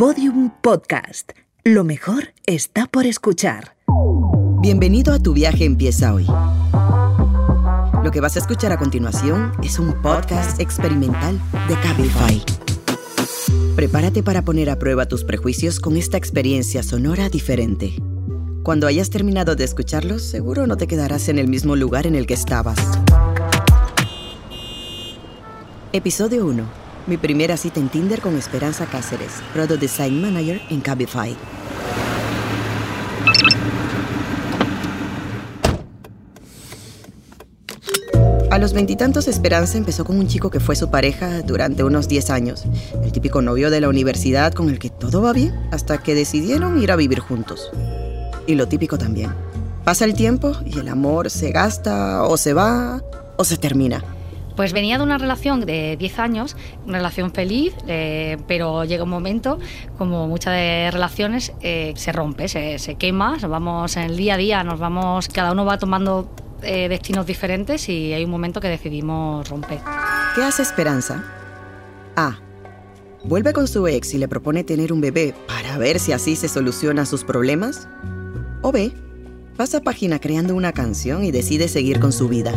Podium Podcast. Lo mejor está por escuchar. Bienvenido a Tu viaje empieza hoy. Lo que vas a escuchar a continuación es un podcast experimental de Cabify. Prepárate para poner a prueba tus prejuicios con esta experiencia sonora diferente. Cuando hayas terminado de escucharlos, seguro no te quedarás en el mismo lugar en el que estabas. Episodio 1. Mi primera cita en Tinder con Esperanza Cáceres, Product Design Manager en Cabify. A los veintitantos, Esperanza empezó con un chico que fue su pareja durante unos 10 años. El típico novio de la universidad con el que todo va bien hasta que decidieron ir a vivir juntos. Y lo típico también. Pasa el tiempo y el amor se gasta o se va o se termina. Pues venía de una relación de 10 años, una relación feliz, eh, pero llega un momento, como muchas de relaciones, eh, se rompe, se, se quema, vamos en el día a día, nos vamos, cada uno va tomando eh, destinos diferentes y hay un momento que decidimos romper. ¿Qué hace Esperanza? A. Vuelve con su ex y le propone tener un bebé para ver si así se solucionan sus problemas. O B. Pasa página creando una canción y decide seguir con su vida.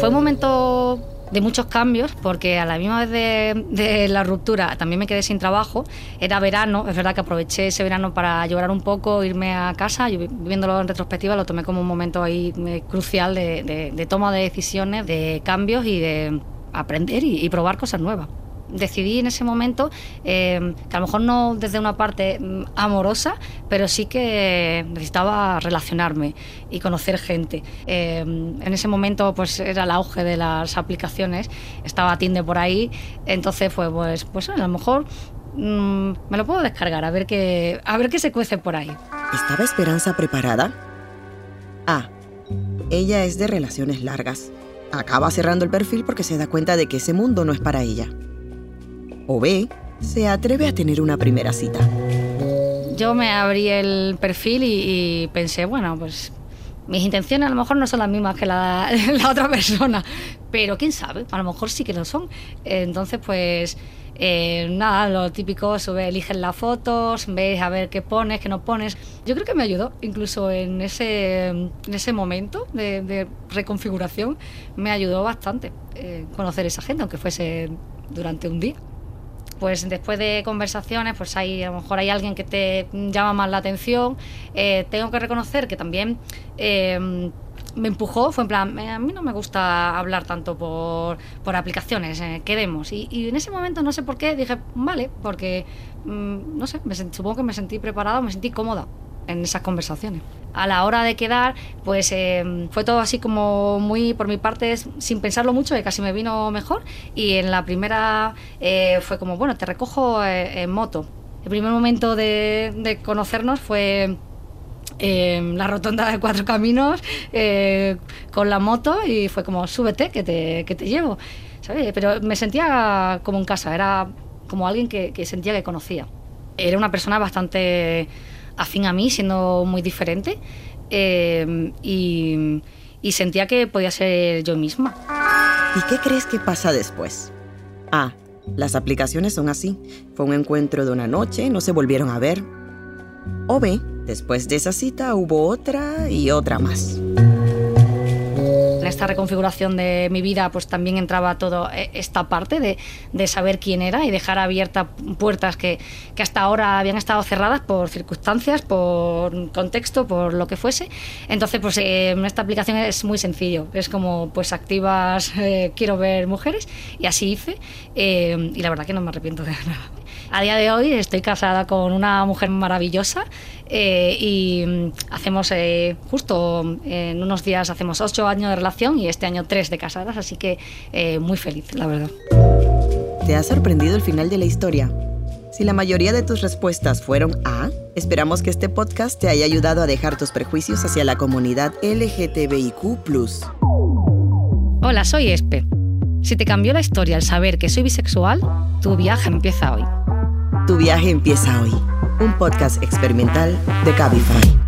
Fue un momento de muchos cambios, porque a la misma vez de, de, la ruptura también me quedé sin trabajo. Era verano, es verdad que aproveché ese verano para llorar un poco, irme a casa. Yo, viéndolo en retrospectiva, lo tomé como un momento ahí eh, crucial de, toma de decisiones, de cambios y de aprender y probar cosas nuevas decidí en ese momento eh, que a lo mejor no desde una parte mm, amorosa, pero sí que necesitaba relacionarme y conocer gente. Eh, en ese momento pues era el auge de las aplicaciones, estaba Tinder por ahí, entonces fue pues, pues a lo mejor mmm, me lo puedo descargar a ver qué a ver qué se cuece por ahí. ¿Estaba Esperanza preparada? A. Ella es de relaciones largas. Acaba cerrando el perfil porque se da cuenta de que ese mundo no es para ella o B, se atreve a tener una primera cita. Yo me abrí el perfil y, pensé, bueno, pues mis intenciones a lo mejor no son las mismas que la, otra persona, pero quién sabe, a lo mejor sí que lo son. Entonces, pues eh, nada, lo típico, sube, eliges las fotos, ves a ver qué pones, qué no pones. Yo creo que me ayudó, incluso en ese, en ese momento de, de reconfiguración, me ayudó bastante eh, conocer esa gente, aunque fuese durante un día pues después de conversaciones, pues hay, a lo mejor hay alguien que te llama más la atención. Eh, tengo que reconocer que también eh, me empujó, fue en plan, a mí no me gusta hablar tanto por, por aplicaciones, eh, quedemos. Y, y, en ese momento, no sé por qué, dije, vale, porque, mmm, no sé, me, supongo que me sentí preparada, me sentí cómoda en esas conversaciones. A la hora de quedar, pues eh, fue todo así como muy, por mi parte, sin pensarlo mucho, que casi me vino mejor. Y en la primera eh, fue como, bueno, te recojo eh, en moto. El primer momento de, conocernos fue en la rotonda de Cuatro Caminos con la moto y fue como, súbete, que te, que te llevo. ¿sabes? Pero me sentía como en casa, era como alguien que sentía que conocía. Era una persona bastante afín a mí, siendo muy diferente, eh, y, sentía que podía ser yo misma. ¿Y qué crees que pasa después? Ah, las aplicaciones son así. Fue un encuentro de una noche, no se volvieron a ver. O B, después de esa cita hubo otra y otra más esta reconfiguración de mi vida pues también entraba toda esta parte de, de, saber quién era y dejar abiertas puertas que, que, hasta ahora habían estado cerradas por circunstancias, por contexto, por lo que fuese. Entonces pues eh, esta aplicación es muy sencillo, es como pues activas eh, quiero ver mujeres y así hice eh, y la verdad que no me arrepiento de nada. A día de hoy estoy casada con una mujer maravillosa eh, y hacemos eh, justo en unos días hacemos ocho años de relación y este año tres de casadas, así que eh, muy feliz, la verdad. ¿Te ha sorprendido el final de la historia? Si la mayoría de tus respuestas fueron A, esperamos que este podcast te haya ayudado a dejar tus prejuicios hacia la comunidad LGTBIQ. Hola, soy Espe. Si te cambió la historia al saber que soy bisexual, tu viaje empieza hoy. Tu viaje empieza hoy. Un podcast experimental de Cabify.